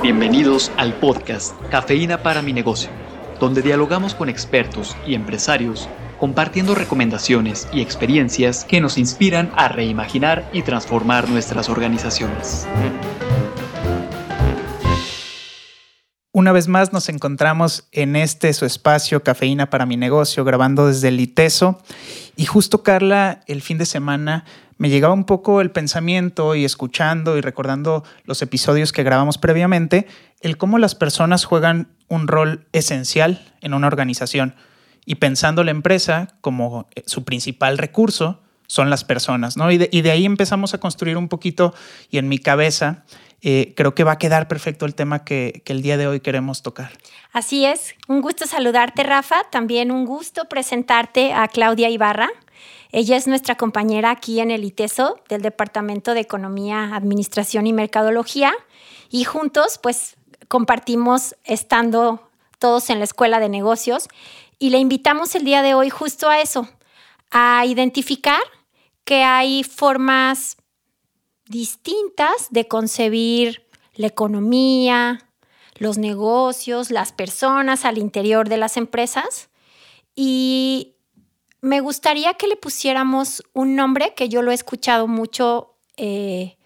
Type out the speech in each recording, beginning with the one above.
Bienvenidos al podcast Cafeína para mi negocio, donde dialogamos con expertos y empresarios compartiendo recomendaciones y experiencias que nos inspiran a reimaginar y transformar nuestras organizaciones. Una vez más nos encontramos en este su espacio Cafeína para mi negocio, grabando desde el ITESO. Y justo Carla, el fin de semana me llegaba un poco el pensamiento y escuchando y recordando los episodios que grabamos previamente, el cómo las personas juegan un rol esencial en una organización y pensando la empresa como eh, su principal recurso son las personas, ¿no? Y de, ahí empezamos a construir un poquito y en mi cabeza eh, creo que va a quedar perfecto el tema que, que el día de hoy queremos tocar. Así es, un gusto saludarte Rafa, también un gusto presentarte a Claudia Ibarra. Ella es nuestra compañera aquí en el ITESO del Departamento de Economía, Administración y Mercadología y juntos pues compartimos estando todos en la Escuela de Negocios y le invitamos el día de hoy justo a eso, a identificar que hay formas distintas de concebir la economía, los negocios, las personas al interior de las empresas y me gustaría que le pusiéramos un nombre que yo lo he escuchado mucho, eh,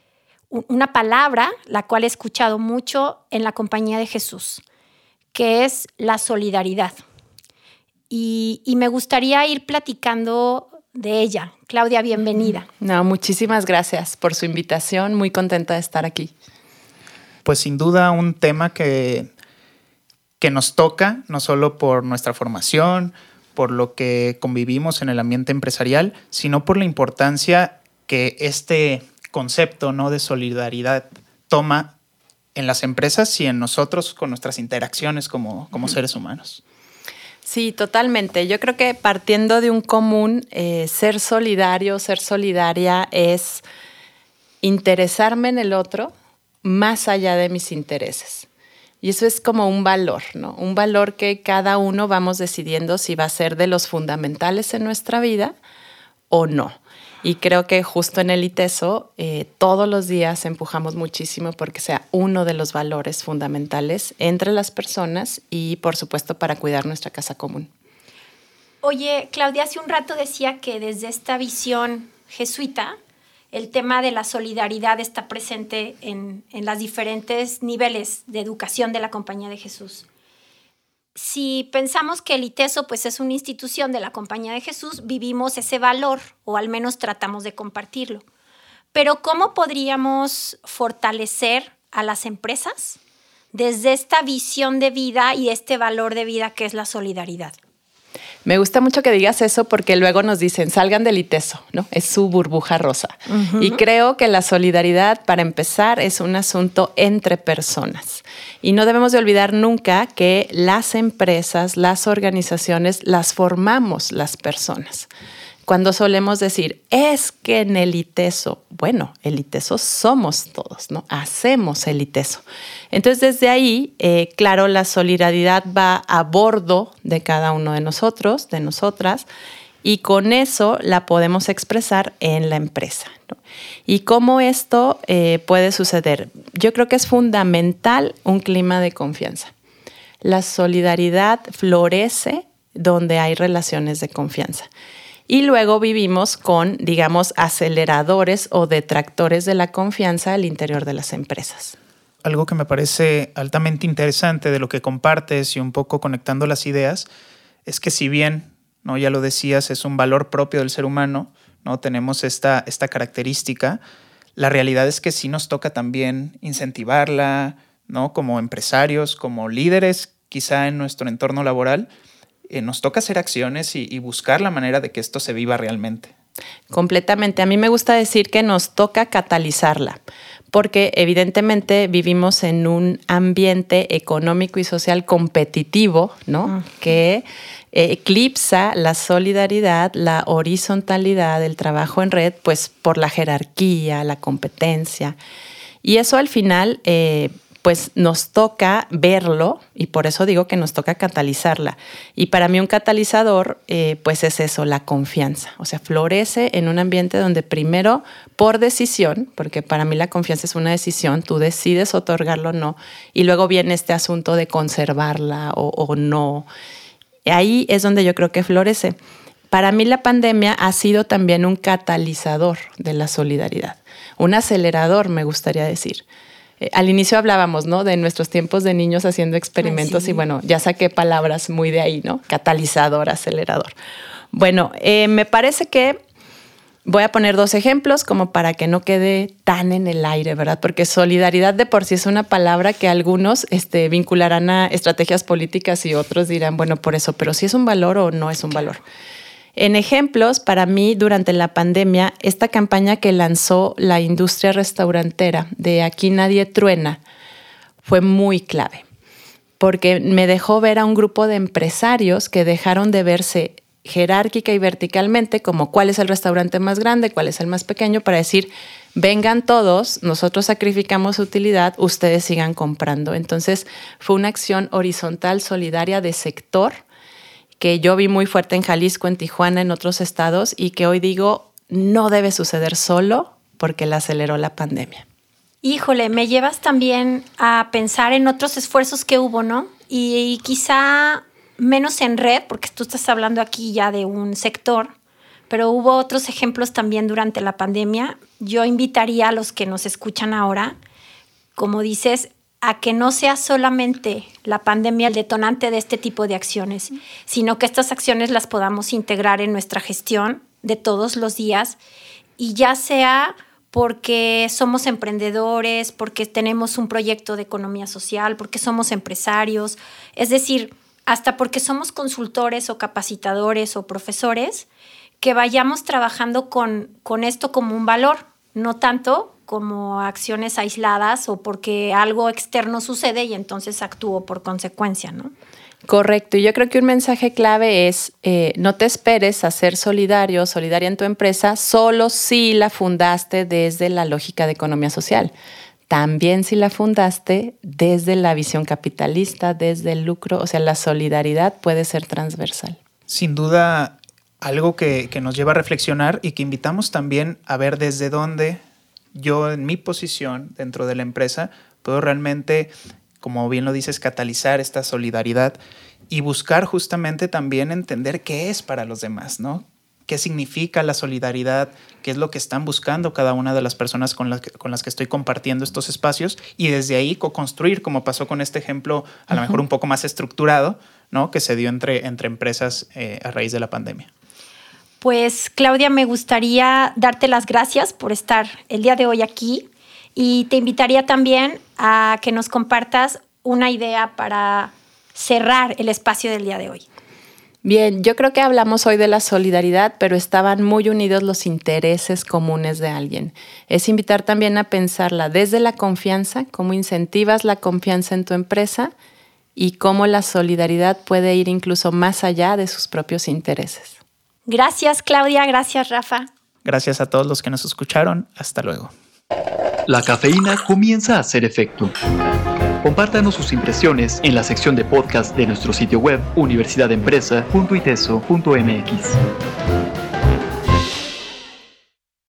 una palabra, la cual he escuchado mucho en la compañía de Jesús, que es la solidaridad. Y, me gustaría ir platicando de ella. Claudia, bienvenida. No, muchísimas gracias por su invitación. Muy contenta de estar aquí. Pues sin duda un tema que, que nos toca, no solo por nuestra formación, por lo que convivimos en el ambiente empresarial, sino por la importancia que este concepto ¿no? de solidaridad toma en las empresas y en nosotros con nuestras interacciones como, como seres humanos. Sí, totalmente. Yo creo que partiendo de un común, eh, ser solidario, ser solidaria es interesarme en el otro más allá de mis intereses. Y eso es como un valor, ¿no? Un valor que cada uno vamos decidiendo si va a ser de los fundamentales en nuestra vida o no. Y creo que justo en el ITESO eh, todos los días empujamos muchísimo porque sea uno de los valores fundamentales entre las personas y por supuesto para cuidar nuestra casa común. Oye, Claudia, hace un rato decía que desde esta visión jesuita, el tema de la solidaridad está presente en, en los diferentes niveles de educación de la Compañía de Jesús. Si pensamos que el ITESO pues, es una institución de la Compañía de Jesús, vivimos ese valor o al menos tratamos de compartirlo. Pero ¿cómo podríamos fortalecer a las empresas desde esta visión de vida y este valor de vida que es la solidaridad? Me gusta mucho que digas eso porque luego nos dicen, salgan del ITESO, ¿no? Es su burbuja rosa. Y creo que la solidaridad, para empezar, es un asunto entre personas. Y no debemos de olvidar nunca que las empresas, las organizaciones, las formamos las personas cuando solemos decir, es que en el ITESO, bueno, el ITESO somos todos, ¿no? Hacemos el ITESO. Entonces, desde ahí, eh, claro, la solidaridad va a bordo de cada uno de nosotros, de nosotras, y con eso la podemos expresar en la empresa. ¿Y cómo esto eh, puede suceder? Yo creo que es fundamental un clima de confianza. La solidaridad florece donde hay relaciones de confianza. Y luego vivimos con, digamos, aceleradores o detractores de la confianza al interior de las empresas. Algo que me parece altamente interesante de lo que compartes y un poco conectando las ideas es que si bien, ¿no? ya lo decías, es un valor propio del ser humano, ¿no? tenemos esta, esta característica, la realidad es que sí nos toca también incentivarla, ¿no? como empresarios, como líderes, quizá en nuestro entorno laboral, eh, nos toca hacer acciones y, buscar la manera de que esto se viva realmente. Completamente. A mí me gusta decir que nos toca catalizarla, porque evidentemente vivimos en un ambiente económico y social competitivo, ¿no? Que eclipsa la solidaridad, la horizontalidad, el trabajo en red, pues por la jerarquía, la competencia. Y eso al final, eh, pues nos toca verlo y por eso digo que nos toca catalizarla. Y para mí un catalizador, eh, pues es eso, la confianza. O sea, florece en un ambiente donde primero, por decisión, porque para mí la confianza es una decisión, tú decides otorgarlo o no, y luego viene este asunto de conservarla o, o no. Ahí es donde yo creo que florece. Para mí la pandemia ha sido también un catalizador de la solidaridad, un acelerador, me gustaría decir. Eh, al inicio hablábamos, ¿no? De nuestros tiempos de niños haciendo experimentos y bueno, ya saqué palabras muy de ahí, ¿no? Catalizador, acelerador. Bueno, eh, me parece que voy a poner dos ejemplos como para que no quede tan en el aire, ¿verdad? Porque solidaridad de por sí es una palabra que algunos este, vincularán a estrategias políticas y otros dirán, bueno, por eso, pero si es un valor o no es un valor. En ejemplos, para mí, durante la pandemia, esta campaña que lanzó la industria restaurantera de Aquí Nadie Truena fue muy clave, porque me dejó ver a un grupo de empresarios que dejaron de verse jerárquica y verticalmente como cuál es el restaurante más grande, cuál es el más pequeño, para decir, vengan todos, nosotros sacrificamos utilidad, ustedes sigan comprando. Entonces fue una acción horizontal, solidaria de sector que yo vi muy fuerte en Jalisco, en Tijuana, en otros estados y que hoy digo no debe suceder solo porque la aceleró la pandemia. Híjole, me llevas también a pensar en otros esfuerzos que hubo, ¿no? Y, quizá menos en red, porque tú estás hablando aquí ya de un sector, pero hubo otros ejemplos también durante la pandemia. Yo invitaría a los que nos escuchan ahora, como dices, a que no sea solamente la pandemia el detonante de este tipo de acciones, sino que estas acciones las podamos integrar en nuestra gestión de todos los días y ya sea porque somos emprendedores, porque tenemos un proyecto de economía social, porque somos empresarios, es decir, hasta porque somos consultores o capacitadores o profesores, que vayamos trabajando con, con esto como un valor, no tanto como acciones aisladas o porque algo externo sucede y entonces actúo por consecuencia, ¿no? Correcto, y yo creo que un mensaje clave es eh, no te esperes a ser solidario, solidaria en tu empresa, solo si la fundaste desde la lógica de economía social. También si la fundaste desde la visión capitalista, desde el lucro, o sea, la solidaridad puede ser transversal. Sin duda, algo que, que nos lleva a reflexionar y que invitamos también a ver desde dónde yo en mi posición dentro de la empresa puedo realmente, como bien lo dices, catalizar esta solidaridad y buscar justamente también entender qué es para los demás, ¿no? ¿Qué significa la solidaridad? ¿Qué es lo que están buscando cada una de las personas con las que, con las que estoy compartiendo estos espacios? Y desde ahí co-construir, como pasó con este ejemplo, a lo mejor un poco más estructurado, ¿no? Que se dio entre, entre empresas eh, a raíz de la pandemia. Pues Claudia, me gustaría darte las gracias por estar el día de hoy aquí y te invitaría también a que nos compartas una idea para cerrar el espacio del día de hoy. Bien, yo creo que hablamos hoy de la solidaridad, pero estaban muy unidos los intereses comunes de alguien. Es invitar también a pensarla desde la confianza, cómo incentivas la confianza en tu empresa y cómo la solidaridad puede ir incluso más allá de sus propios intereses. Gracias Claudia, gracias Rafa. Gracias a todos los que nos escucharon. Hasta luego. La cafeína comienza a hacer efecto. Compártanos sus impresiones en la sección de podcast de nuestro sitio web universidadempresa.iteso.mx.